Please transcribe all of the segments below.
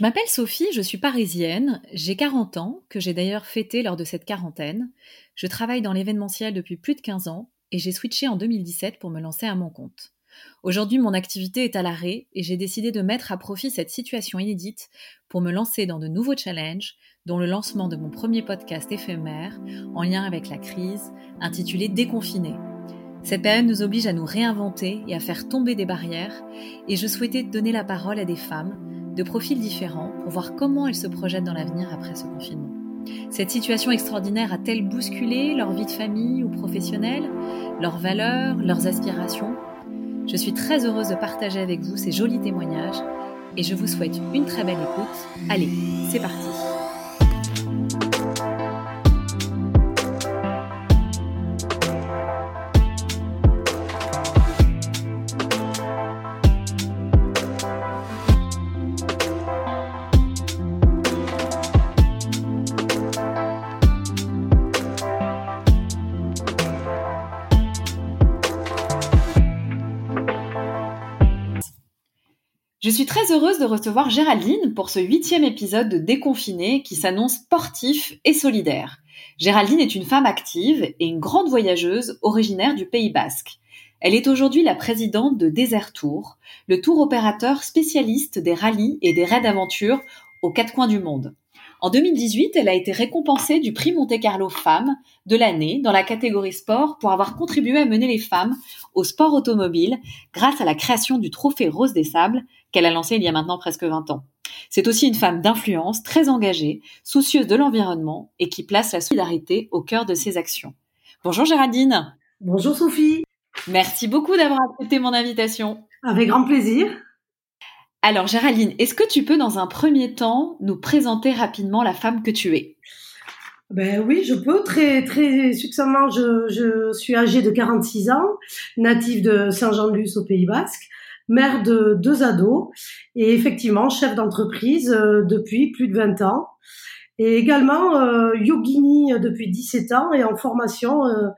Je m'appelle Sophie, je suis parisienne, j'ai 40 ans, que j'ai d'ailleurs fêté lors de cette quarantaine. Je travaille dans l'événementiel depuis plus de 15 ans et j'ai switché en 2017 pour me lancer à mon compte. Aujourd'hui, mon activité est à l'arrêt et j'ai décidé de mettre à profit cette situation inédite pour me lancer dans de nouveaux challenges, dont le lancement de mon premier podcast éphémère en lien avec la crise, intitulé Déconfiné. Cette période nous oblige à nous réinventer et à faire tomber des barrières, et je souhaitais donner la parole à des femmes de profils différents pour voir comment elles se projettent dans l'avenir après ce confinement. Cette situation extraordinaire a-t-elle bousculé leur vie de famille ou professionnelle, leurs valeurs, leurs aspirations? Je suis très heureuse de partager avec vous ces jolis témoignages et je vous souhaite une très belle écoute. Allez, c'est parti Je suis très heureuse de recevoir Géraldine pour ce huitième épisode de Déconfiné qui s'annonce sportif et solidaire. Géraldine est une femme active et une grande voyageuse originaire du Pays Basque. Elle est aujourd'hui la présidente de Desert Tour, le tour opérateur spécialiste des rallyes et des raids d'aventure aux quatre coins du monde. En 2018, elle a été récompensée du prix Monte Carlo Femmes de l'année dans la catégorie sport pour avoir contribué à mener les femmes au sport automobile grâce à la création du trophée Rose des Sables qu'elle a lancé il y a maintenant presque 20 ans. C'est aussi une femme d'influence, très engagée, soucieuse de l'environnement et qui place la solidarité au cœur de ses actions. Bonjour Géraldine. Bonjour Sophie. Merci beaucoup d'avoir accepté mon invitation. Avec grand plaisir. Alors Géraldine, est-ce que tu peux dans un premier temps nous présenter rapidement la femme que tu es? Ben oui, je peux très très succinctement. Je, je suis âgée de 46 ans, native de Saint-Jean-de-Luz au Pays Basque mère de deux ados et effectivement chef d'entreprise euh, depuis plus de 20 ans. Et également euh, yogini depuis 17 ans et en formation euh,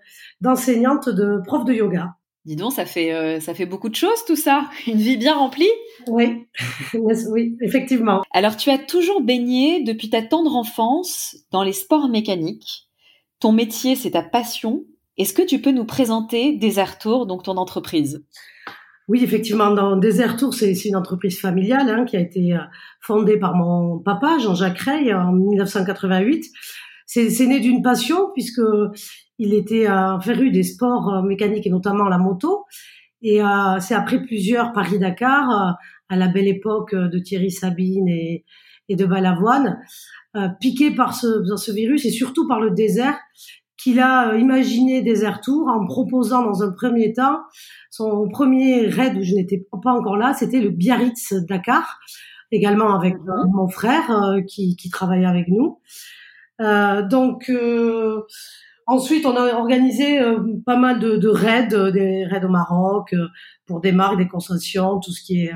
d'enseignante de prof de yoga. Dis donc, ça fait, ça fait beaucoup de choses tout ça. Une vie bien remplie Oui, oui, effectivement. Alors, tu as toujours baigné depuis ta tendre enfance dans les sports mécaniques. Ton métier, c'est ta passion. Est-ce que tu peux nous présenter Desert Tour, donc ton entreprise? Oui, effectivement, dans Desert Tour, c'est une entreprise familiale hein, qui a été euh, fondée par mon papa, Jean-Jacques Rey, en 1988. C'est né d'une passion puisque il était euh, féru des sports euh, mécaniques et notamment la moto. Et c'est après plusieurs Paris-Dakar, à la belle époque de Thierry Sabine et, de Balavoine, piqué par ce, ce virus et surtout par le désert, qu'il a imaginé Desert Tour en proposant dans un premier temps son premier raid où je n'étais pas encore là, c'était le Biarritz Dakar, également avec mhm. mon frère euh, qui, qui travaillait avec nous. Euh, donc euh, ensuite, on a organisé euh, pas mal de, de, raids, des raids au Maroc pour des marques, des concessions, tout ce qui est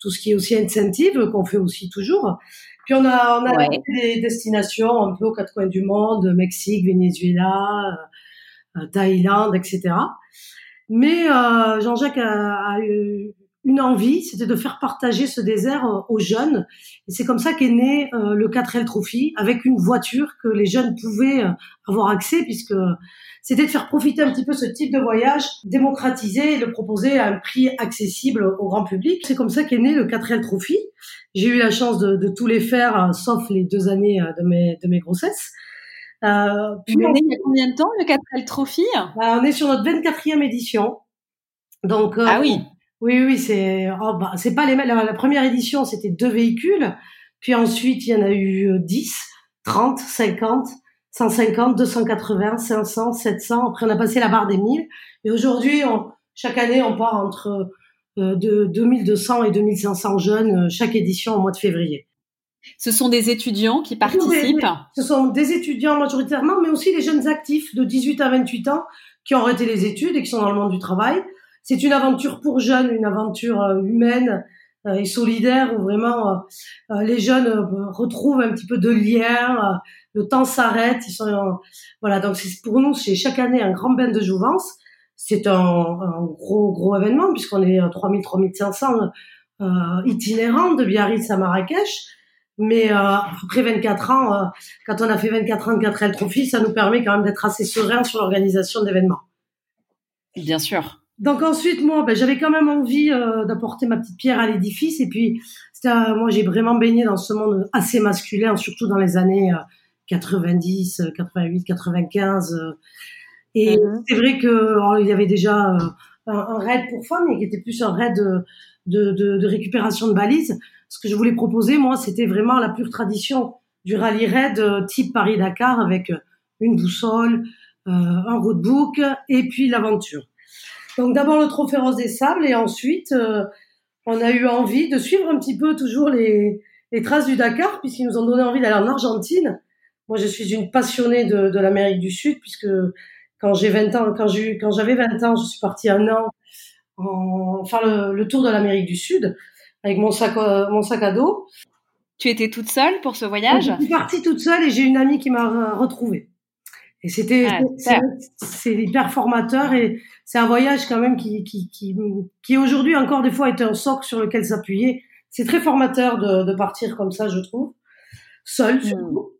tout ce qui est aussi incentive qu'on fait aussi toujours. Puis on a on a des destinations un peu aux quatre coins du monde, Mexique, Venezuela, Thaïlande, etc. Mais euh, Jean-Jacques a, eu une envie, c'était de faire partager ce désert euh, aux jeunes. Et c'est comme ça qu'est né euh, le 4L Trophy, avec une voiture que les jeunes pouvaient avoir accès, puisque c'était de faire profiter un petit peu ce type de voyage, démocratiser et le proposer à un prix accessible au grand public. C'est comme ça qu'est né le 4L Trophy. J'ai eu la chance de, de tous les faire, sauf les deux années de mes, de mes grossesses. Euh, puis on est il y a combien de temps le 4L Trophy? Bah, On est sur notre 24e édition. Donc euh, ah oui. Oui, oui, c'est oh, bah, c'est pas les la, la première édition, c'était deux véhicules, puis ensuite il y en a eu 10, 30, 50, 150, 280, 500, 700. Après on a passé la barre des 1000 et aujourd'hui chaque année on part entre euh, de 2200 et 2500 jeunes euh, chaque édition au mois de février. Ce sont des étudiants qui participent Ce sont des étudiants majoritairement, mais aussi les jeunes actifs de 18 à 28 ans qui ont arrêté les études et qui sont dans le monde du travail. C'est une aventure pour jeunes, une aventure euh, humaine euh, et solidaire où vraiment euh, les jeunes retrouvent un petit peu de lien, le temps s'arrête, ils sont voilà donc c'est pour nous c'est chaque année un grand bain de jouvence. C'est un, un, gros gros événement puisqu'on est 3000 3500 euh, itinérants de Biarritz à Marrakech Mais euh, après 24 ans, euh, quand on a fait 24 ans de 4L Trophy, ça nous permet quand même d'être assez serein sur l'organisation d'événements. Bien sûr. Donc ensuite, moi, ben, j'avais quand même envie euh, d'apporter ma petite pierre à l'édifice. Et puis, moi, j'ai vraiment baigné dans ce monde assez masculin, surtout dans les années 90, 88, 95. et mhm. c'est vrai que il y avait déjà un, un, raid pour femmes, mais qui était plus un raid de, de, de récupération de balises ce que je voulais proposer, moi, c'était vraiment la pure tradition du rallye raid euh, type Paris-Dakar avec euh, une boussole, euh, un roadbook et puis l'aventure. Donc d'abord le Trophée Rose des Sables et ensuite on a eu envie de suivre un petit peu toujours les, les traces du Dakar puisqu'ils nous ont donné envie d'aller en Argentine. Moi je suis une passionnée de, de l'Amérique du Sud puisque quand j'ai 20 ans, quand j'ai quand j'avais 20 ans, je suis partie un an en faire le, le tour de l'Amérique du Sud avec mon sac, euh, mon sac à dos. Tu étais toute seule pour ce voyage? Je suis partie toute seule et j'ai une amie qui m'a retrouvée. Et c'était ah, c'est hyper formateur et c'est un voyage quand même qui qui qui, qui aujourd'hui encore des fois est un socle sur lequel s'appuyer. C'est très formateur de, de partir comme ça, je trouve, seul hmm. surtout.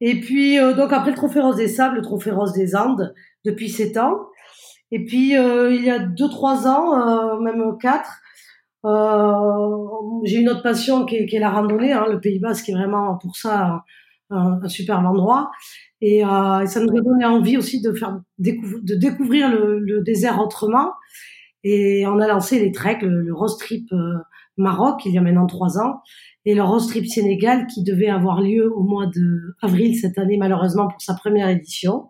Et puis euh, donc après le Trophée Rose des Sables, le Trophée Rose des Andes depuis sept ans. Et puis euh, il y a deux trois ans, même quatre, euh, j'ai une autre passion qui est, qui est la randonnée. Hein, le Pays Basque est vraiment pour ça un, superbe endroit. Et, euh, ça nous a donné envie aussi de faire de découvrir le, le, désert autrement. Et on a lancé les treks, le, le Road Trip euh, Maroc il y a maintenant trois ans, et le Road Trip Sénégal qui devait avoir lieu au mois de avril cette année malheureusement pour sa première édition.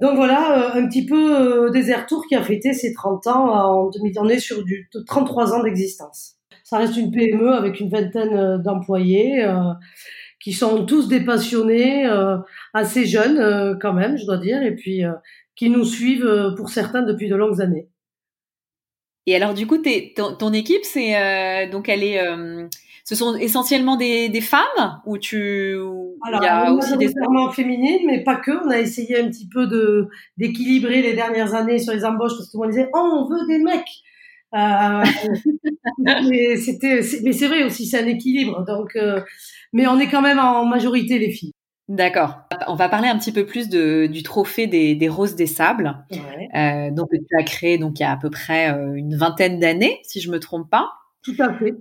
Donc voilà, euh, un petit peu Desert Tour qui a fêté ses 30 ans en 2000. On est sur du 33 ans d'existence. Ça reste une PME avec une vingtaine d'employés qui sont tous des passionnés, assez jeunes quand même, je dois dire, et puis qui nous suivent pour certains depuis de longues années. Et alors du coup, ton, ton, équipe, c'est donc elle est ce sont essentiellement des, des femmes ou tu Alors, il y a aussi des femmes féminines, mais pas que. On a essayé un petit peu de d'équilibrer les dernières années sur les embauches parce que tout le monde disait oh on veut des mecs. Euh, mais c'était mais c'est vrai aussi c'est un équilibre donc euh, mais on est quand même en majorité les filles. D'accord. On va parler un petit peu plus de, du trophée des, des roses des sables. Euh, donc tu as créé donc il y a à peu près euh, une vingtaine d'années si je me trompe pas. Tout à fait.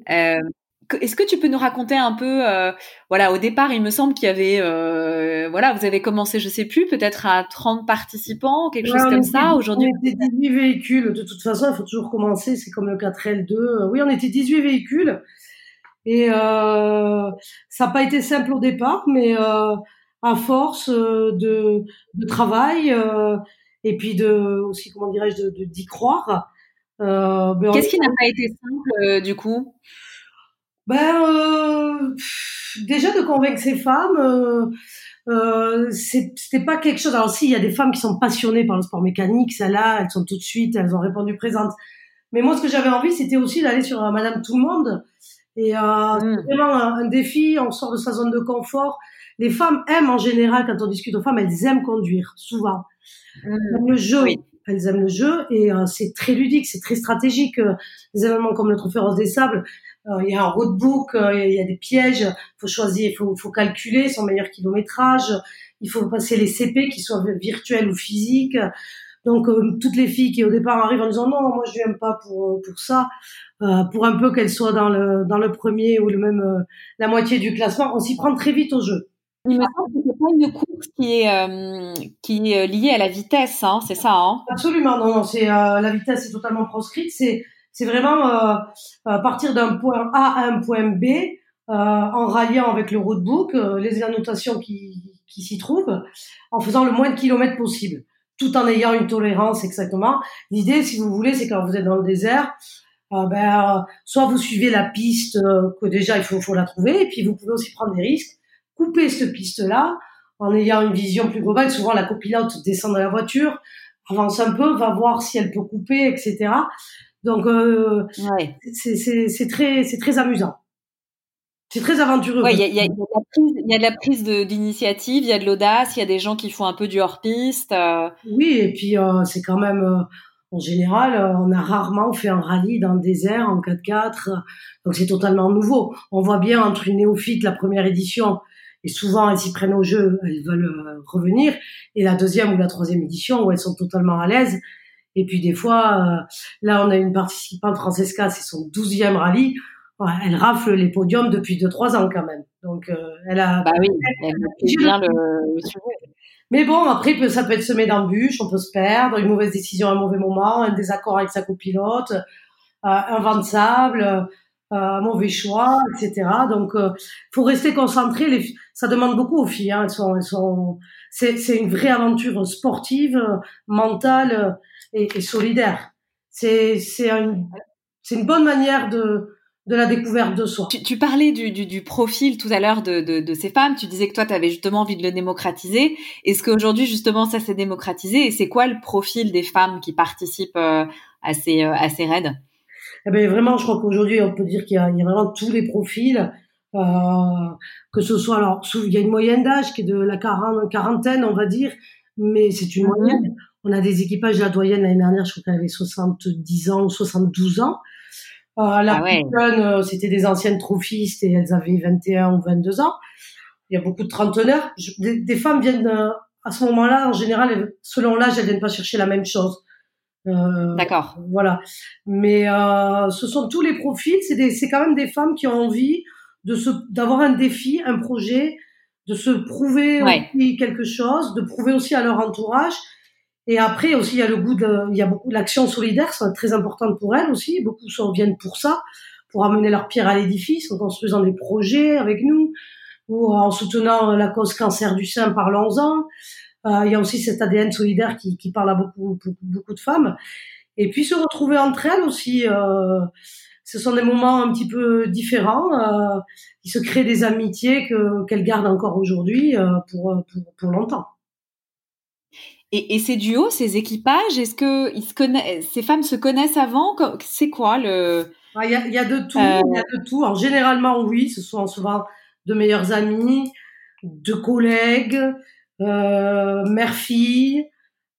Est-ce que tu peux nous raconter un peu, euh, voilà, au départ, il me semble qu'il y avait, euh, voilà, vous avez commencé, je sais plus, peut-être à 30 participants, quelque chose comme ça. Aujourd'hui, on était 18 véhicules. De toute façon, il faut toujours commencer. C'est comme le 4L2. Oui, on était 18 véhicules. Et euh, ça n'a pas été simple au départ, mais à force de, de travail et puis de aussi, comment dirais-je, d'y de, croire. Ben Qu'est-ce qui n'a pas été simple du coup? Ben, euh, déjà de convaincre ces femmes, euh, euh, c'était pas quelque chose. Alors si, il y a des femmes qui sont passionnées par le sport mécanique, celles-là, elles sont tout de suite, elles ont répondu présentes. Mais moi, ce que j'avais envie, c'était aussi d'aller sur euh, Madame Tout le Monde. Et euh, c'est mmh. vraiment un, défi. On sort de sa zone de confort. Les femmes aiment en général, quand on discute aux femmes, elles aiment conduire, souvent. Mmh. le jeu. Elles aiment le jeu et euh, c'est très ludique, c'est très stratégique. des événements comme le Trophée Rose des Sables, euh, il y a un roadbook, euh, il y a des pièges, il faut choisir, faut, faut calculer son meilleur kilométrage, il faut passer les CP qui soient virtuels ou physiques. Donc euh, toutes les filles qui au départ arrivent en disant non, moi je viens pas pour pour ça, euh, pour un peu qu'elles soient dans le dans le premier ou le même la moitié du classement, on s'y prend très vite au jeu. Il me semble que c'est pas une course qui est qui est liée à la vitesse, hein, c'est ça hein? Absolument, non, non, c'est la vitesse est totalement proscrite, c'est c'est vraiment euh, euh, partir d'un point A à un point B euh, en ralliant avec le roadbook les annotations qui, qui s'y trouvent, en faisant le moins de kilomètres possible, tout en ayant une tolérance exactement. L'idée, si vous voulez, c'est quand vous êtes dans le désert, euh, ben, soit vous suivez la piste que déjà il faut, faut la trouver, et puis vous pouvez aussi prendre des risques, couper cette piste-là en ayant une vision plus globale. Souvent, la copilote descend de la voiture, avance un peu, va voir si elle peut couper, etc. Donc, euh, ouais. c'est très, c'est très amusant. C'est très aventureux. Il y, a, y, a, y, a, de la prise d'initiative, il y a de l'audace, il y a des gens qui font un peu du hors-piste. Euh. Oui, et puis euh, c'est quand même, euh, en général, on a rarement fait un rallye dans le désert en 4x4, donc c'est totalement nouveau. On voit bien entre une néophyte, la première édition, et souvent elles s'y prennent au jeu, elles veulent revenir, et la deuxième ou la troisième édition où elles sont totalement à l'aise. Et puis des fois, là on a une participante, Francesca, c'est son douzième rallye, elle rafle les podiums depuis 2-3 ans quand même. Donc, euh, elle a. Bah oui, elle, bien le, sujet. Mais bon, après, ça peut être semé d'embûches, on peut se perdre, une mauvaise décision à un mauvais moment, un désaccord avec sa copilote, euh, un vent de sable, euh, mauvais choix, etc. Donc, euh, faut rester concentré. Les, ça demande beaucoup aux filles. Hein. Elles sont, elles sont. C'est, c'est une vraie aventure sportive, mentale et, et solidaire. C'est, c'est une, c'est une bonne manière de de la découverte de soi. Tu, parlais du, du, profil tout à l'heure de, de, ces femmes. Tu disais que toi, tu avais justement envie de le démocratiser. Est-ce qu'aujourd'hui, justement, ça s'est démocratisé? Et c'est quoi le profil des femmes qui participent euh, à, ces, euh, à ces raids? Eh ben, Vraiment, je crois qu'aujourd'hui, on peut dire qu'il y, a vraiment tous les profils. Euh, que ce soit, alors, il y a une moyenne d'âge qui est de la quarantaine, on va dire, mais c'est une mhm. moyenne. On a des équipages, la doyenne l'année dernière, je crois qu'elle avait 70 ans ou 72 ans. Euh, la ah euh, c'était des anciennes trophistes et elles avaient 21 ou 22 ans. Il y a beaucoup de trentenaires. des, femmes viennent euh, à ce moment-là, en général, selon l'âge, elles viennent pas chercher la même chose. D'accord. Voilà. Mais ce sont tous les profils. C'est c'est quand même des femmes qui ont envie de se, d'avoir un défi, un projet, de se prouver aussi quelque chose, de prouver aussi à leur entourage et après aussi, il y a le goût de, il y a beaucoup l'action solidaire, c'est très importante pour elles aussi. Beaucoup s'en viennent pour ça, pour amener leur pierre à l'édifice en construisant des projets avec nous ou en soutenant la cause cancer du sein, parlons-en. Euh, il y a aussi cet ADN solidaire qui, qui parle à beaucoup, beaucoup, de femmes. Et puis se retrouver entre elles aussi. Euh, ce sont des moments un petit peu différents. Euh, qui se créent des amitiés que qu'elles gardent encore aujourd'hui pour, pour, pour longtemps. Et, et, ces duos, ces équipages, est-ce que ils se connaissent, ces femmes se connaissent avant? C'est quoi le ah, Il y, a, y, a, de tout. Euh. Il y a de tout. Alors, généralement, oui, ce sont souvent de meilleurs amis, de collègues, mère-fille.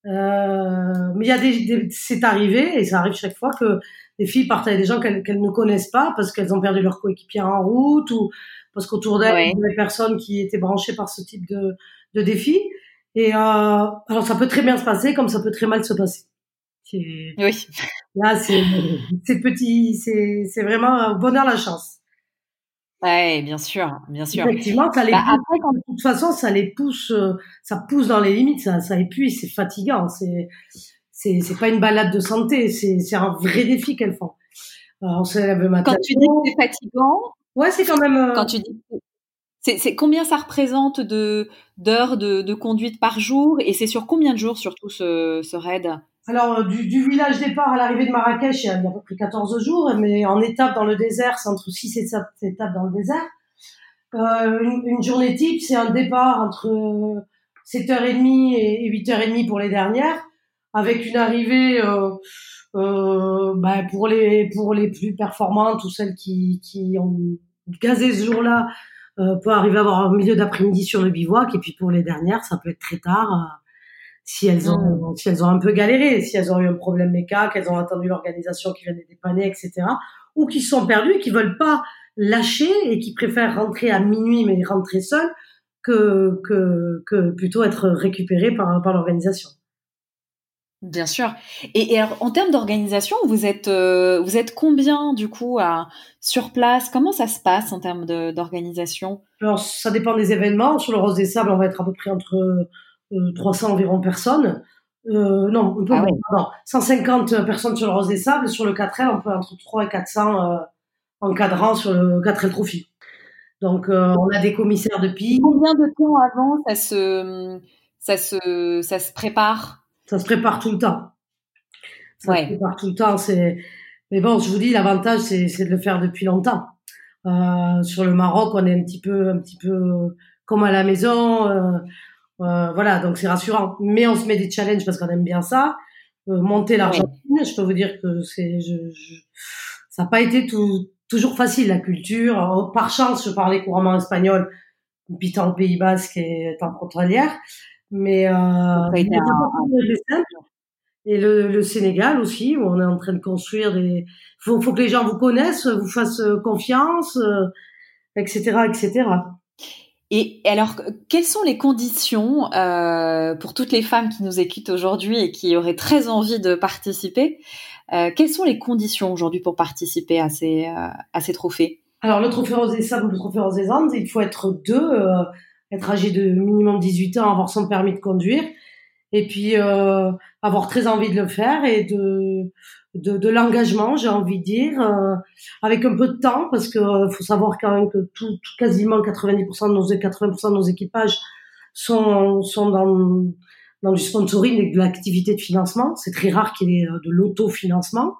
Euh, mais il y a des, c'est arrivé et ça arrive chaque fois que des filles partent avec des gens qu'elles ne connaissent pas parce qu'elles ont perdu leur coéquipière en route ou parce qu'autour d'elles il y a des personnes qui étaient branchées par ce type de, de défi. Et euh, alors ça peut très bien se passer comme ça peut très mal se passer. Oui. Là, c'est c'est petit, c'est c'est vraiment un bonheur la chance. Ouais, bien sûr, bien sûr. Effectivement, ça les bah, après, quand... de toute façon, ça les pousse, euh, ça pousse dans les limites, ça, ça épuise, c'est fatigant, c'est, c'est, c'est pas une balade de santé, c'est, c'est un vrai défi qu'elles font. Alors, on se lève le matin. Quand tu dis que c'est fatigant. Ouais, c'est quand même. Euh, quand tu dis c'est combien ça représente de d'heures de, de, conduite par jour et c'est sur combien de jours surtout ce, ce raid? Alors du, du, village départ à l'arrivée de Marrakech, il y, a, à peu près 14 jours, mais en étape dans le désert, c'est entre 6 et 7 étapes dans le désert. Euh, une, journée type, c'est un départ entre 7h30 et 8h30 pour les dernières, avec une arrivée euh, euh, ben pour les pour les plus performantes ou celles qui, ont gazé ce jour-là euh, peut arriver à avoir un milieu d'après-midi sur le bivouac et puis pour les dernières ça peut être très tard euh, si elles ont mm. si elles ont un peu galéré si elles ont eu un problème méca qu'elles ont attendu l'organisation qui vient les dépanner etc ou qui sont perdues et qui veulent pas lâcher et qui préfèrent rentrer à minuit mais rentrer seules que que que plutôt être récupérées par par l'organisation Bien sûr. Et, alors, en termes d'organisation, vous êtes euh, vous êtes combien du coup à, sur place? Comment ça se passe en termes d'organisation? Alors, ça dépend des événements. Sur le Rose des Sables, on va être à peu près entre 300 euh, environ personnes. Euh, non, on peut, ah 150 personnes sur le Rose des Sables. Sur le 4L, on peut entre 3 et 400 euh, encadrant sur le 4L Trophy. Donc, on a des commissaires de piste. Combien de temps avant ça se ça se ça se prépare? Ça se prépare tout le temps. Ça se prépare tout le temps. C'est, mais bon, je vous dis, l'avantage, c'est, c'est de le faire depuis longtemps. Euh, sur le Maroc, on est un petit peu, un petit peu comme à la maison. Euh, euh, voilà, donc c'est rassurant. Mais on se met des challenges parce qu'on aime bien ça. Euh, monter l'Argentine, je peux vous dire que c'est, je, je, ça n'a pas été tout, toujours facile la culture. Par chance, je parlais couramment espagnol, habitant au Pays Basque et étant frontalière. Mais euh, et le, le, Sénégal aussi, où on est en train de construire des. Faut, faut que les gens vous connaissent, vous fassent confiance, etc., etc. Et alors, quelles sont les conditions euh, pour toutes les femmes qui nous écoutent aujourd'hui et qui auraient très envie de participer euh, Quelles sont les conditions aujourd'hui pour participer à ces, euh, à ces trophées? Alors, le trophée Sables ou le trophée Andes, il faut être deux, euh, être âgé de minimum 18 ans, avoir son permis de conduire, et puis euh, avoir très envie de le faire et de de, de l'engagement, j'ai envie de dire, euh, avec un peu de temps, parce que euh, faut savoir quand même que tout, quasiment 90% de nos 80% de nos équipages sont sont dans dans du sponsoring et de l'activité de financement. C'est très rare qu'il y ait euh, de l'autofinancement.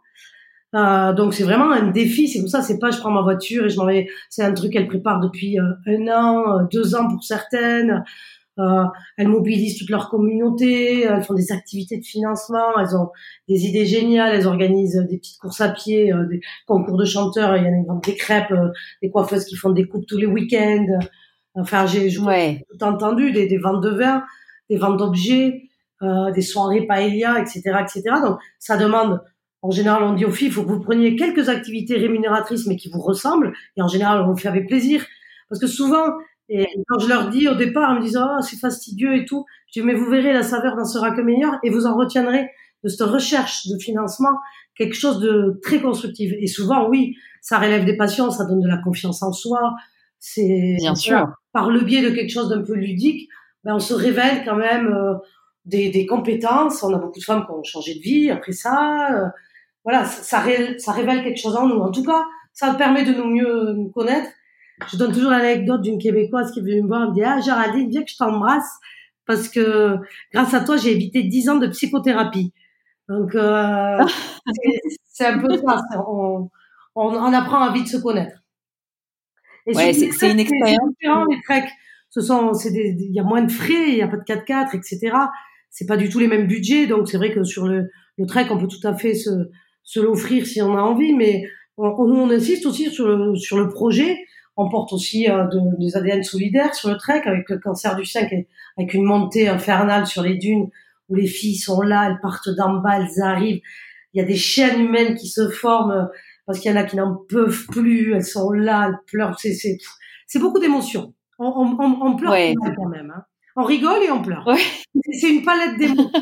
Euh, donc c'est vraiment un défi. C'est pour ça, c'est pas je prends ma voiture et je m'en vais. C'est un truc qu'elle prépare depuis un an, deux ans pour certaines. Euh, elles mobilisent toute leur communauté, elles font des activités de financement, elles ont des idées géniales, elles organisent des petites courses à pied, euh, des concours de chanteurs, il y en a des crêpes, euh, des coiffeuses qui font des coupes tous les week-ends. Enfin, j'ai tout entendu, des, des, ventes de vin, des ventes d'objets, euh, des soirées paella, etc., etc. Donc, ça demande en général, on dit aux filles, il faut que vous preniez quelques activités rémunératrices, mais qui vous ressemblent. Et en général, on le fait avec plaisir. Parce que souvent, et quand je leur dis au départ, ils me disent oh c'est fastidieux et tout. Je dis mais vous verrez la saveur n'en sera que meilleure et vous en retiendrez de cette recherche de financement quelque chose de très constructif. Et souvent oui, ça relève des passions, ça donne de la confiance en soi. C'est bien sûr par le biais de quelque chose d'un peu ludique, ben on se révèle quand même euh, des, des, compétences. On a beaucoup de femmes qui ont changé de vie après ça. Euh, voilà, ça, ça, ça révèle quelque chose en nous. En tout cas, ça permet de nous mieux nous connaître je donne toujours l'anecdote d'une Québécoise qui est venue me voir et me dit, ah, Géraldine, viens que je t'embrasse parce que grâce à toi, j'ai évité 10 ans de psychothérapie. Donc, euh, c'est un peu ça. On, on, on, apprend à vite se connaître. Et ouais, c'est une expérience. Les treks, ce sont, c'est il y a moins de frais, il y a pas de 4x4, etc. C'est pas du tout les mêmes budgets, donc c'est vrai que sur le, le trek, on peut tout à fait se, se l'offrir si on a envie, mais on, on insiste aussi sur le, sur le projet on porte aussi euh, des ADN solidaires sur le trek avec le cancer du sein, avec une montée infernale sur les dunes où les filles sont là, elles partent d'en bas, elles arrivent. Il y a des chaînes humaines qui se forment euh, parce qu'il y en a qui n'en peuvent plus, elles sont là, elles pleurent. C'est, c'est, c'est beaucoup d'émotions. On, on, on pleure quand même. Hein. On rigole et on pleure. C'est une palette d'émotions.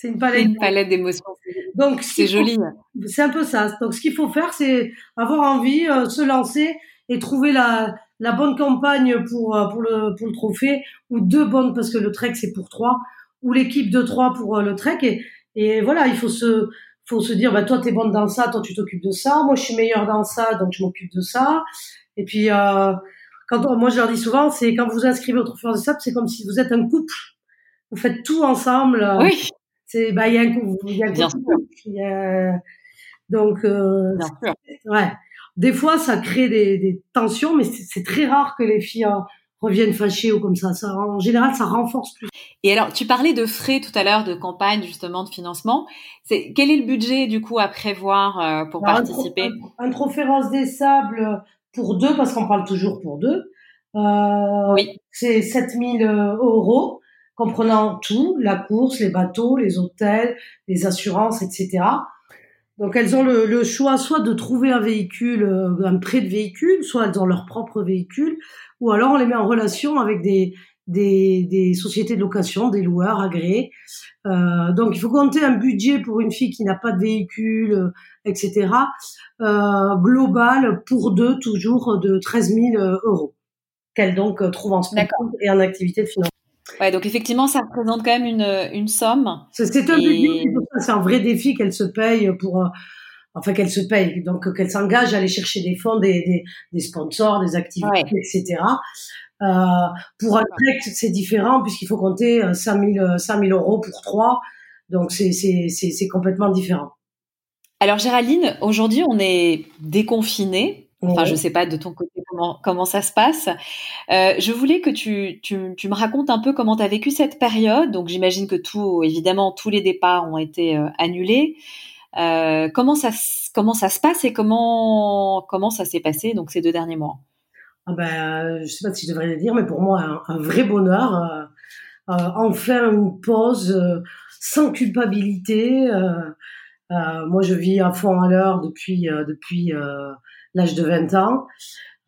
C'est une palette, une palette d'émotions. Donc c'est joli. C'est un peu ça. Donc ce qu'il faut faire, c'est avoir envie, euh, se lancer et trouver la, la bonne campagne pour, euh, pour, le, pour le trophée, ou deux bonnes, parce que le trek c'est pour trois, ou l'équipe de trois pour euh, le trek. Et, et voilà, il faut se, faut se dire, bah, toi t'es bonne dans ça, toi tu t'occupes de ça, moi je suis meilleure dans ça, donc je m'occupe de ça. Et puis, euh, quand moi je leur dis souvent, c'est quand vous inscrivez au trophée des sables, c'est comme si vous êtes un couple. Vous faites tout ensemble. Oui. C'est, bah, il y a un couple. Il y a un couple. Il y a, donc, euh, Bien sûr. ouais. Des fois, ça crée des, des tensions, mais c'est très rare que les filles euh, reviennent fâchées ou comme ça. ça. En général, ça renforce plus. Et alors, tu parlais de frais tout à l'heure, de campagne justement de financement. C'est quel est le budget du coup à prévoir euh, pour participer? un, trophée rose des sables pour deux, parce qu'on parle toujours pour deux. Euh, oui. C'est 7000 euros, comprenant tout, la course, les bateaux, les hôtels, les assurances, etc. Donc elles ont le, le, choix soit de trouver un véhicule, euh, un prêt de véhicule, soit elles ont leur propre véhicule, ou alors on les met en relation avec des, des, des sociétés de location, des loueurs agréés. Euh, donc il faut compter un budget pour une fille qui n'a pas de véhicule, euh, etc. Euh, global pour deux toujours de 13 000 euros qu'elle donc trouve en spectacle et en activité de financement. Ouais, donc effectivement, ça représente quand même une, une somme. C'est un vrai défi qu'elle se paye pour, euh, enfin qu'elle se paye, donc qu'elle s'engage à aller chercher des fonds, des, des, des sponsors, des activités, etc. Euh, pour un trek, c'est différent puisqu'il faut compter 5000 euh, 5000 euros pour trois, donc c'est c'est complètement différent. Alors Géraldine, aujourd'hui on est déconfiné, Enfin, je sais pas de ton côté comment, comment ça se passe. Euh, je voulais que tu, tu, tu, me racontes un peu comment tu as vécu cette période. Donc, j'imagine que tout, évidemment, tous les départs ont été euh, annulés. Euh, comment ça, comment ça se passe et comment, comment ça s'est passé donc ces deux derniers mois? Ah ben, je sais pas si je devrais le dire, mais pour moi, un, un vrai bonheur. Enfin une pause sans culpabilité. moi, je vis à fond à l'heure depuis depuis l'âge de 20 ans.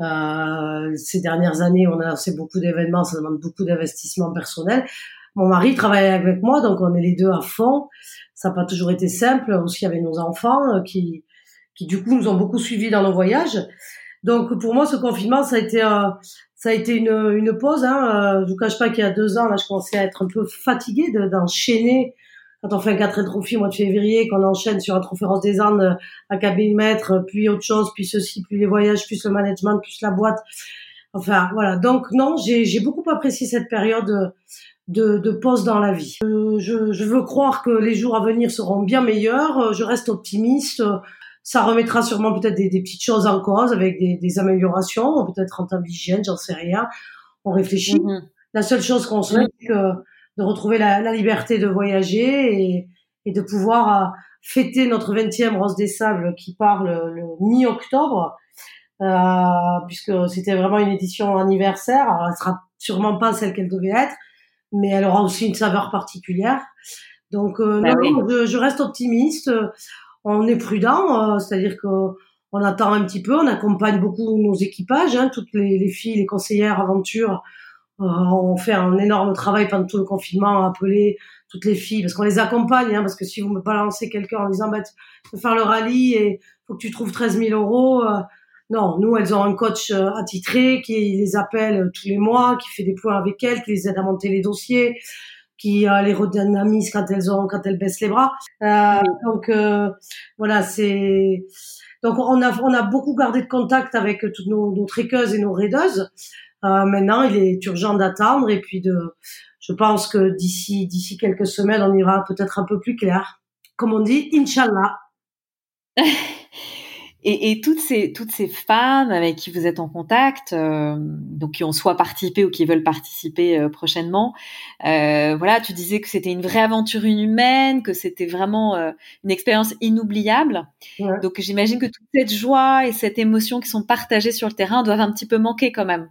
Euh, ces dernières années, on a lancé beaucoup d'événements, ça demande beaucoup d'investissement personnel. Mon mari travaille avec moi, donc on est les deux à fond. Ça n'a pas toujours été simple, aussi avec nos enfants euh, qui, qui du coup nous ont beaucoup suivis dans nos voyages. Donc pour moi, ce confinement, ça a été, euh, ça a été une, une pause. Hein. Euh, je vous cache pas qu'il y a deux ans, là, je commençais à être un peu fatiguée d'enchaîner quand on fait un 4 trophy au mois de février, qu'on enchaîne sur un trophée Rose des Andes à maître, puis autre chose, puis ceci, puis les voyages, plus le management, plus la boîte. Enfin, voilà. Donc, non, j'ai beaucoup apprécié cette période de, de pause dans la vie. Euh, je, je, veux croire que les jours à venir seront bien meilleurs. Euh, je reste optimiste. Ça remettra sûrement peut-être des, des, petites choses en cause avec des, des améliorations, peut-être en termes d'hygiène, j'en sais rien. On réfléchit. Mm-hmm. La seule chose qu'on souhaite, c'est que de retrouver la, la, liberté de voyager et, et de pouvoir euh, fêter notre 20e Rose des Sables qui part le, le mi-octobre, euh, puisque c'était vraiment une édition anniversaire. Alors, elle sera sûrement pas celle qu'elle devait être, mais elle aura aussi une saveur particulière. Donc, euh, bah non, je, je, reste optimiste. On est prudent, euh, c'est-à-dire que on attend un petit peu, on accompagne beaucoup nos équipages, hein, toutes les, les filles, les conseillères aventure on fait un énorme travail pendant tout le confinement, appeler toutes les filles, parce qu'on les accompagne, hein, parce que si vous me balancez quelqu'un en disant, bah, tu faire le rallye et faut que tu trouves 13 000 euros, euh, non, nous, elles ont un coach euh, attitré qui les appelle tous les mois, qui fait des points avec elles, qui les aide à monter les dossiers, qui les redynamise quand elles ont, quand elles baissent les bras. Donc voilà, c'est donc on a on a beaucoup gardé de contact avec toutes nos, nos et nos raideuses. Euh, maintenant, il est urgent d'attendre et puis de, je pense que d'ici d'ici quelques semaines, on ira peut-être un peu plus clair. Comme on dit, Inch'Allah. Et, et, toutes ces toutes ces femmes avec qui vous êtes en contact, euh, donc qui ont soit participé ou qui veulent participer euh, prochainement, euh, voilà, tu disais que c'était une vraie aventure humaine, que c'était vraiment euh, une expérience inoubliable. Donc j'imagine que toute cette joie et cette émotion qui sont partagées sur le terrain doivent un petit peu manquer quand même.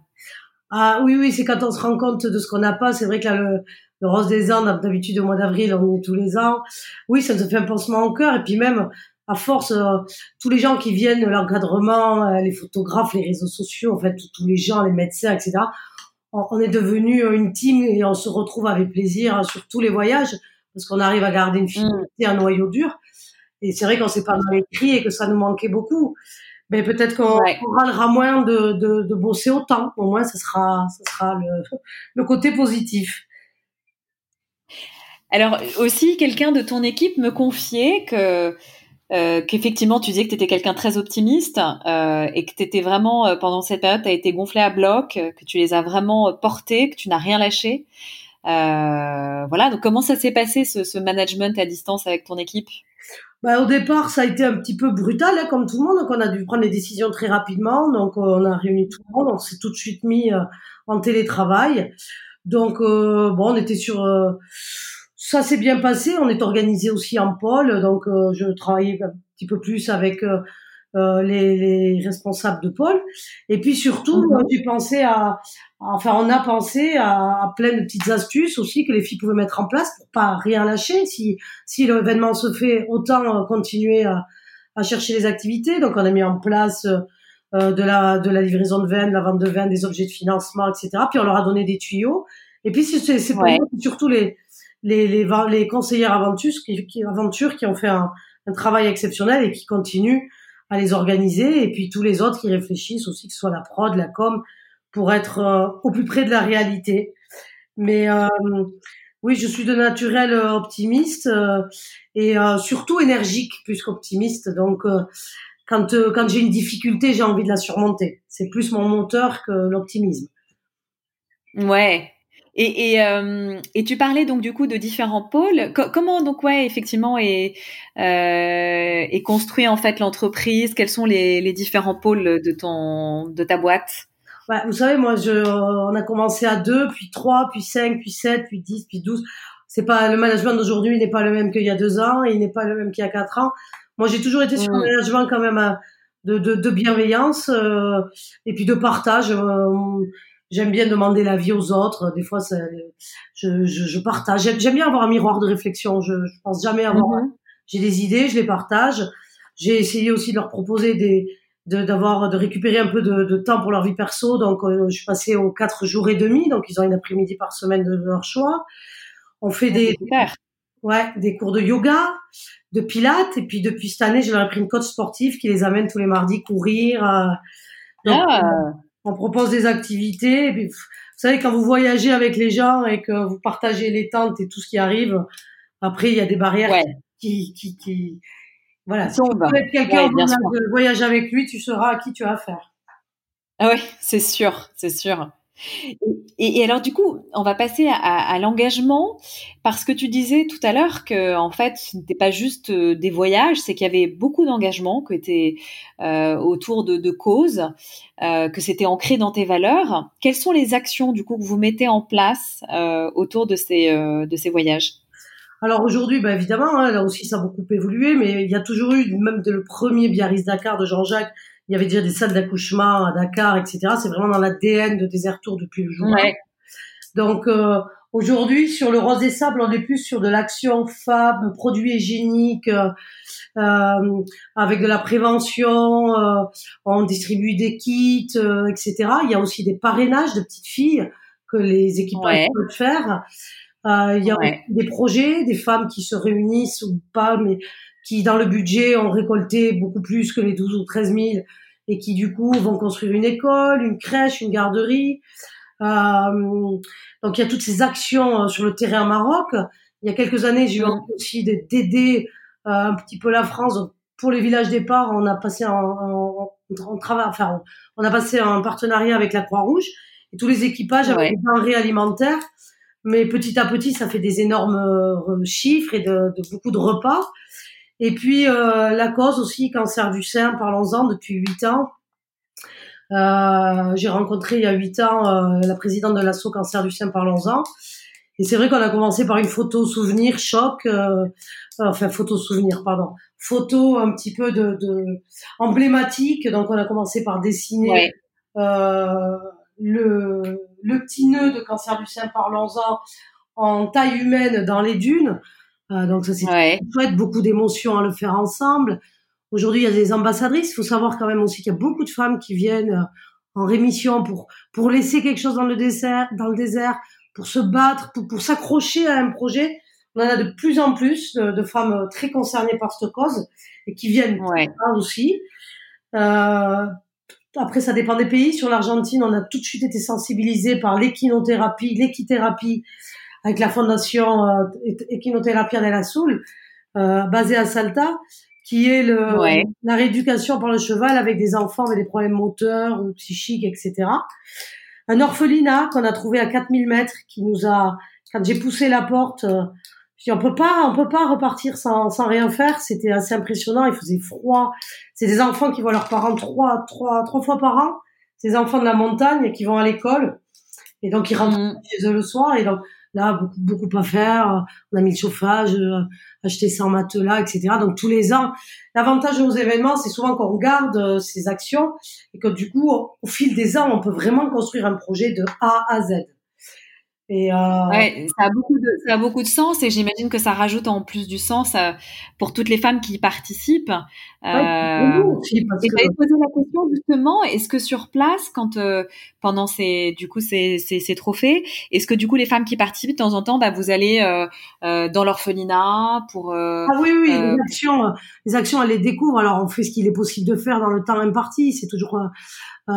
Ah oui oui, c'est quand on se rend compte de ce qu'on n'a pas. C'est vrai que là le, le Rose des Andes, d'habitude au mois d'avril, on y est tous les ans. Oui, ça te fait un pansement au cœur. Et puis même, à force, euh, tous les gens qui viennent, l'encadrement, euh, les photographes, les réseaux sociaux, en fait, tous les gens, les médecins, etc., on, est devenu une team et on se retrouve avec plaisir sur tous les voyages parce qu'on arrive à garder une fidélité, un noyau dur. Et c'est vrai qu'on s'est pas mal écrit et que ça nous manquait beaucoup. Mais peut-être qu'on râlera moins de, de, de, bosser autant. Au moins, ce sera, ce sera le, le côté positif. Alors aussi, quelqu'un de ton équipe me confiait que euh, qu'effectivement tu disais que tu étais quelqu'un très optimiste euh, et que tu étais vraiment euh, pendant cette période tu as été gonflé à bloc, que tu les as vraiment portés, que tu n'as rien lâché. Voilà, donc comment ça s'est passé ce, ce, management à distance avec ton équipe? Bah, au départ, ça a été un petit peu brutal, hein, comme tout le monde. Donc, on a dû prendre des décisions très rapidement. Donc, on a réuni tout le monde. On s'est tout de suite mis en télétravail. Donc, bon, on était sur ça s'est bien passé. On est organisé aussi en pôle, donc euh, je travaille un petit peu plus avec euh, euh les, les, responsables de pôle. Et puis surtout, mhm. j'ai pensé à, enfin, on a pensé à, à, plein de petites astuces aussi que les filles pouvaient mettre en place pour pas rien lâcher. Si si l'événement se fait, autant euh, continuer à, à, chercher les activités. Donc, on a mis en place euh, de la de la livraison de vin, de la vente de vin, des objets de financement, etc. Puis on leur a donné des tuyaux. Et puis c'est surtout les les, les, les conseillères aventures qui, qui, aventures qui ont fait un, un, travail exceptionnel et qui continuent à les organiser. Et puis tous les autres qui réfléchissent aussi, que ce soit la prod, la com, pour être euh, au plus près de la réalité. Mais euh, oui, je suis de naturel euh, optimiste euh, et surtout énergique plus qu'optimiste. Donc quand, quand j'ai une difficulté, j'ai envie de la surmonter. C'est plus mon moteur que l'optimisme. Ouais, et, et, euh, et, tu parlais donc du coup de différents pôles. comment donc ouais effectivement est, euh, est construit en fait l'entreprise? Quels sont les, les, différents pôles de ton de ta boîte? Ouais, Vous savez, moi, je, on a commencé à deux, puis trois, puis cinq, puis sept, puis dix, puis douze. C'est pas le management d'aujourd'hui n'est pas le même qu'il y a deux ans, il n'est pas le même qu'il y a quatre ans. Moi, j'ai toujours été sur un mmh. management quand même euh, de, de, de bienveillance euh, et puis de partage. Euh, j'aime bien demander l'avis aux autres. Des fois, je, je, je partage. J'aime bien avoir un miroir de réflexion. Je, je pense jamais avoir. Mhm. J'ai des idées, je les partage. J'ai essayé aussi de leur proposer des d'avoir de, récupérer un peu de, de, temps pour leur vie perso. Donc, euh, je suis passée aux quatre jours et demi. Donc, ils ont une après-midi par semaine de leur choix. On fait des ouais des cours de yoga, de pilates. Et puis depuis cette année, j'ai leur pris une coach sportive qui les amène tous les mardis courir. Euh, ah. On propose des activités. Et puis, vous savez, quand vous voyagez avec les gens et que vous partagez les tentes et tout ce qui arrive, après il y a des barrières qui, qui, qui voilà, si tu veux être quelqu'un ouais, voyage avec lui, tu sauras à qui tu as affaire. Ah oui, c'est sûr, c'est sûr. Et, alors du coup, on va passer à, l'engagement parce que tu disais tout à l'heure que en fait, ce n'était pas juste euh, des voyages, c'est qu'il y avait beaucoup d'engagement qui était euh, autour de, causes, euh, que c'était ancré dans tes valeurs. Quelles sont les actions du coup que vous mettez en place autour de ces de ces voyages? Alors aujourd'hui, bah évidemment, hein, là aussi ça a beaucoup évolué, mais il y a toujours eu, même de le premier Biarritz Dakar de Jean-Jacques, il y avait déjà des salles d'accouchement à Dakar, etc. C'est vraiment dans l'ADN de Desert Tour depuis le jour. Ouais. Donc euh, aujourd'hui, sur le Rose des Sables, on est plus sur de l'action fab, produits hygiéniques, euh, euh, avec de la prévention. Euh, on distribue des kits, etc. Il y a aussi des parrainages de petites filles que les équipages peuvent faire. Euh, il y a des projets, des femmes qui se réunissent ou pas, mais qui dans le budget ont récolté beaucoup plus que les 12 ou 13 000 et qui du coup vont construire une école, une crèche, une garderie. Euh, donc il y a toutes ces actions euh, sur le terrain Maroc. Il y a quelques années, j'ai eu aussi d'aider euh, un petit peu la France. pour les villages départ, on a passé un, on, travaille, enfin, on, a passé un partenariat avec la Croix-Rouge et tous les équipages avaient des denrées alimentaires mais petit à petit, ça fait des énormes chiffres et de, de beaucoup de repas. Et puis euh, la cause aussi, cancer du sein, parlons-en depuis huit ans. Euh, j'ai rencontré il y a huit ans euh, la présidente de l'asso Cancer du sein, parlons-en. Et c'est vrai qu'on a commencé par une photo souvenir choc, euh, enfin photo souvenir, pardon, photo un petit peu de, de emblématique. Donc on a commencé par dessiner le, le petit nœud de cancer du sein, parlons-en, en taille humaine dans les dunes. Euh, donc ça c'est ouais. chouette, beaucoup d'émotions à le faire ensemble. Aujourd'hui, il y a des ambassadrices. Il faut savoir quand même aussi qu'il y a beaucoup de femmes qui viennent euh, en rémission pour pour laisser quelque chose dans le désert, dans le désert, pour se battre, pour, pour s'accrocher à un projet. On en a de plus en plus de, de femmes très concernées par cette cause et qui viennent ouais. aussi. Euh, après, ça dépend des pays. Sur l'Argentine, on a tout de suite été sensibilisé par l'équinothérapie, l'équithérapie, avec la fondation euh, Equinothérapia de la Soul, euh, basée à Salta, qui est le, la rééducation par le cheval avec des enfants avec des problèmes moteurs ou psychiques, etc. Un orphelinat qu'on a trouvé à 4000 mètres, qui nous a, quand j'ai poussé la porte, euh, on peut pas, on peut pas repartir sans, sans rien faire. C'était assez impressionnant. Il faisait froid. C'est des enfants qui voient leurs parents trois, trois, trois fois par an. Ces enfants de la montagne qui vont à l'école. Et donc, ils rentrent mmh. chez eux le soir. Et donc, là, beaucoup, beaucoup à faire. On a mis le chauffage, euh, acheté 100 matelas, etc. Donc, tous les ans, l'avantage de nos événements, c'est souvent qu'on garde euh, ces actions et que du coup, au fil des ans, on peut vraiment construire un projet de A à Z. Et euh... ouais, ça a beaucoup de ça a beaucoup de sens et j'imagine que ça rajoute en plus du sens euh, pour toutes les femmes qui y participent. Ouais, euh, aussi, parce et que... posé la question justement, est-ce que sur place, quand euh, pendant ces du coup ces, ces, ces trophées, est-ce que du coup les femmes qui participent de temps en temps, bah, vous allez euh, dans l'orphelinat pour ah oui oui les actions les actions elles les découvrent alors on fait ce qu'il est possible de faire dans le temps imparti c'est toujours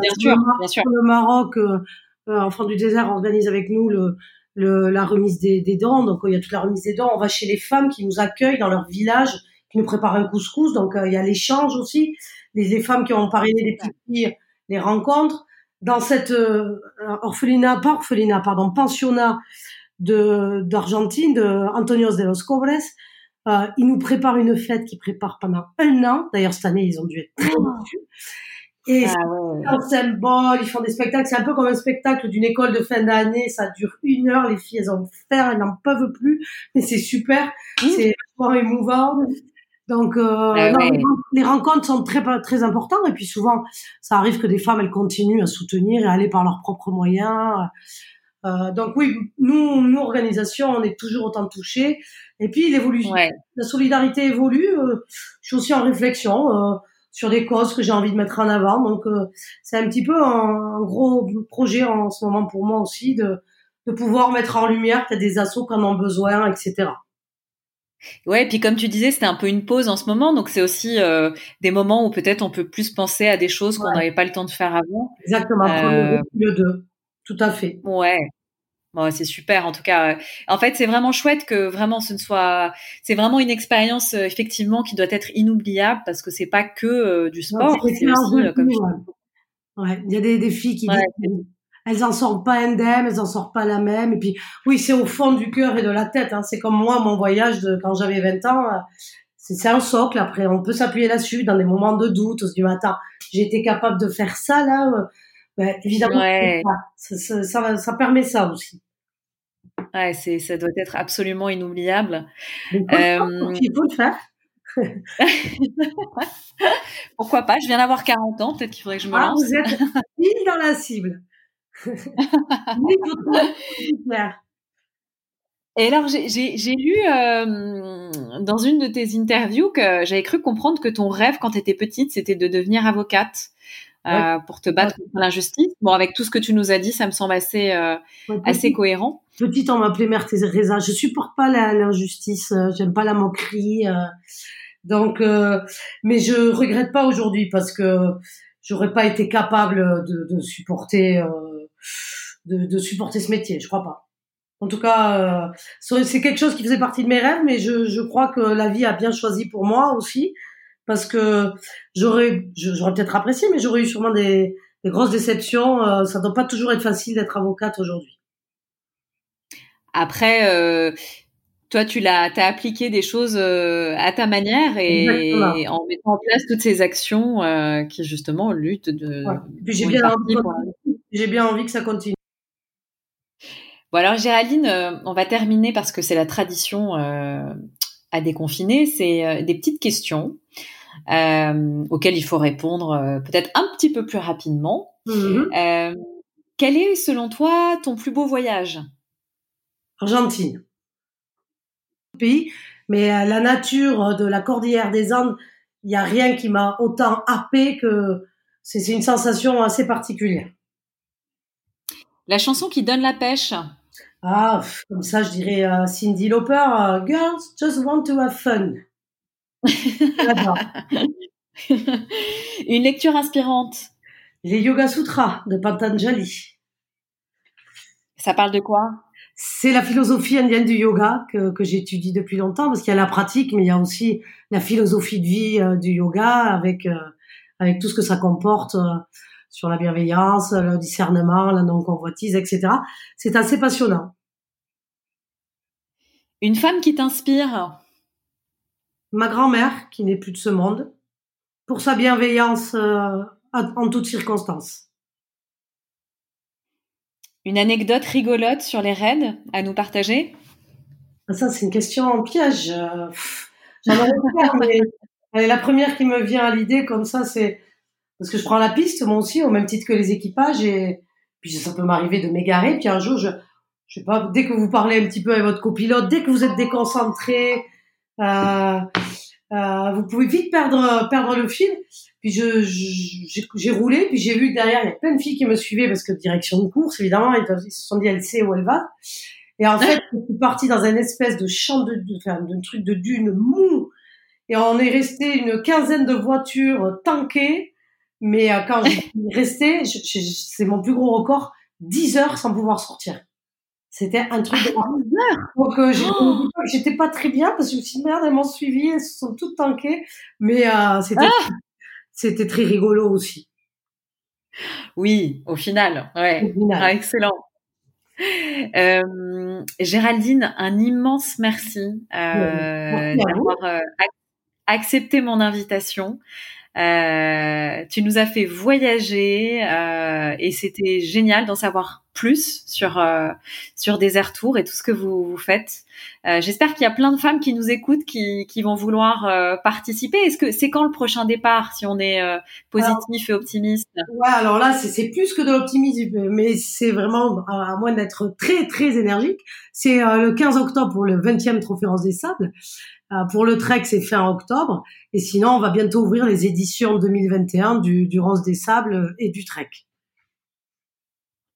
bien sûr, bien sûr. le Maroc euh, Enfants du désert organise avec nous le, le, la remise des, des, dents. Donc, il y a toute la remise des dents. On va chez les femmes qui nous accueillent dans leur village, qui nous préparent un couscous. Donc, euh, il y a l'échange aussi. Les, les, femmes qui ont parrainé les petites filles les rencontres. Dans cette euh, orphelinat, pas orphelinat, pardon, pensionnat de d'Argentine, de Antonios de los Cobres, euh, ils nous préparent une fête qui prépare pendant un an. D'ailleurs, cette année, ils ont dû être très oh. Et ah, ouais. un symbole, ils font des spectacles. C'est un peu comme un spectacle d'une école de fin d'année. Ça dure une heure. Les filles, elles ont faire, elles n'en peuvent plus. Mais c'est super. Mmh. C'est vraiment émouvant. Donc, euh, les rencontres sont très très importantes et puis souvent, ça arrive que des femmes elles continuent à soutenir et à aller par leurs propres moyens. Euh, donc oui, nous, nous organisation, on est toujours autant touchés. Et puis l'évolution, la solidarité évolue. Euh, je suis aussi en réflexion euh, sur des causes que j'ai envie de mettre en avant. Donc euh, c'est un petit peu un, gros projet en ce moment pour moi aussi de, de pouvoir mettre en lumière peut-être des assauts qui en ont besoin, etc. Ouais, et puis comme tu disais, c'était un peu une pause en ce moment, donc c'est aussi euh, des moments où peut-être on peut plus penser à des choses qu'on n'avait pas le temps de faire avant. Exactement, euh... le deux, tout à fait. Ouais. Bon, c'est super en tout cas. En fait, c'est vraiment chouette que vraiment ce ne soit. C'est vraiment une expérience euh, effectivement qui doit être inoubliable parce que c'est pas que euh, du sport. c'est aussi comme. Ouais. Il y a des, des filles qui disent elles en sortent pas indemnes, elles en sortent pas la même. Et puis, oui, c'est au fond du cœur et de la tête. Hein. C'est comme moi, mon voyage de quand j'avais 20 ans. Euh, c'est un socle. Après, on peut s'appuyer là-dessus dans des moments de doute. On se dit, attends, été capable de faire ça là. Euh, ben, évidemment, ça. Ça, ça, ça, permet ça aussi. Ouais, c'est, ça doit être absolument inoubliable. Euh... Il faut le faire? Pourquoi pas? Je viens d'avoir 40 ans, peut-être qu'il faudrait que je me ah, lance. Vous êtes dans la cible. Et alors, j'ai lu euh, dans une de tes interviews que j'avais cru comprendre que ton rêve quand tu étais petite, c'était de devenir avocate euh, pour te battre contre l'injustice. Bon, avec tout ce que tu nous as dit, ça me semble assez, euh, assez cohérent. Petite, on m'appelait Mère Teresa. Je supporte pas l'injustice, j'aime pas la moquerie. donc, mais je regrette pas aujourd'hui parce que j'aurais pas été capable de, de supporter de, de, supporter ce métier. Je crois pas. En tout cas, euh, c'est quelque chose qui faisait partie de mes rêves, mais je, je crois que la vie a bien choisi pour moi aussi, parce que j'aurais, j'aurais peut-être apprécié, mais j'aurais eu sûrement des, des grosses déceptions. Euh, ça doit pas toujours être facile d'être avocate aujourd'hui. Après, euh, toi, tu l'as, as appliqué des choses euh, à ta manière et, en mettant en place toutes ces actions qui justement luttent de. J'ai bien, envie, j'ai bien envie que ça continue. Bon alors Géraldine, on va terminer parce que c'est la tradition à déconfiner. C'est des petites questions auxquelles il faut répondre peut-être un petit peu plus rapidement. Mm-hmm. quel est selon toi ton plus beau voyage? Argentine pays, mais euh, la nature de la cordillère des Andes, il n'y a rien qui m'a autant happé que c'est une sensation assez particulière. La chanson qui donne la pêche? Ah, comme ça, je dirais euh, Cindy Lauper, euh, Girls just want to have fun. Une lecture inspirante Les Yoga Sutras de Patanjali. Ça parle de quoi? C'est la philosophie indienne du yoga que, que j'étudie depuis longtemps parce qu'il y a la pratique, mais il y a aussi la philosophie de vie euh, du yoga avec euh, avec tout ce que ça comporte sur la bienveillance, le discernement, la non convoitise, etc. C'est assez passionnant. Une femme qui t'inspire? Ma grand-mère, qui n'est plus de ce monde, pour sa bienveillance en toutes circonstances. Une anecdote rigolote sur les raids à nous partager? Ah, Ça, c'est une question en piège. Euh, j'en ai mais la première qui me vient à l'idée comme ça, c'est parce que je prends la piste moi aussi, au même titre que les équipages, et puis ça peut m'arriver de m'égarer. Puis un jour, je, je sais pas, dès que vous parlez un petit peu avec votre copilote, dès que vous êtes déconcentré, euh, euh, vous pouvez vite perdre perdre le fil. Puis je j'ai roulé, puis j'ai vu que derrière il y a plein de filles qui me suivaient parce que direction de course évidemment, ils, se sont dit elle sait où elle va. Et en fait, je suis partie dans un espèce de champ de, de, de, truc de dune mou. Et on est resté une quinzaine de voitures tankées. Mais euh, quand je suis restée, c'est mon plus gros record, 10 heures sans pouvoir sortir. C'était un truc de Donc euh, oh j'étais pas très bien parce que je me suis dit merde, elles m'ont suivi, elles se sont toutes tankées. Mais euh, c'était ah c'était très rigolo aussi. Oui, au final, ouais, ah, excellent. Euh, Géraldine, un immense merci, euh, d'avoir accepté mon invitation. Euh, tu nous as fait voyager euh, et c'était génial d'en savoir plus sur euh, sur Désert Tour et tout ce que vous, vous faites. Euh, J'espère qu'il y a plein de femmes qui nous écoutent qui, qui vont vouloir euh, participer. Est-ce que c'est quand le prochain départ si on est euh, positif et optimiste? Ouais, alors là c'est plus que de l'optimisme, mais c'est vraiment à moins d'être très très énergique. C'est le 15 octobre pour le 20e Trophée des Sables. pour le Trek, c'est fin octobre. Et sinon, on va bientôt ouvrir les éditions 2021 du, du Rose des Sables et du Trek.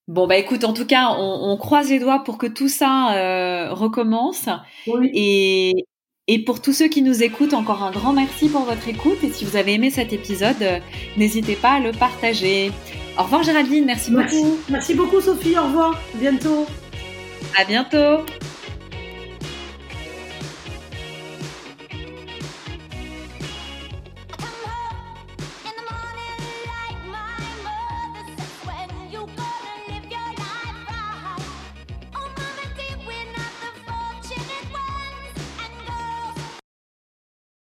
Bon bah écoute, en tout cas, on, croise les doigts pour que tout ça euh, recommence. Et, et pour tous ceux qui nous écoutent, encore un grand merci pour votre écoute. Et si vous avez aimé cet épisode, euh, n'hésitez pas à le partager. Au revoir Géraldine, merci, merci beaucoup. Merci beaucoup Sophie, au revoir, à bientôt. À bientôt.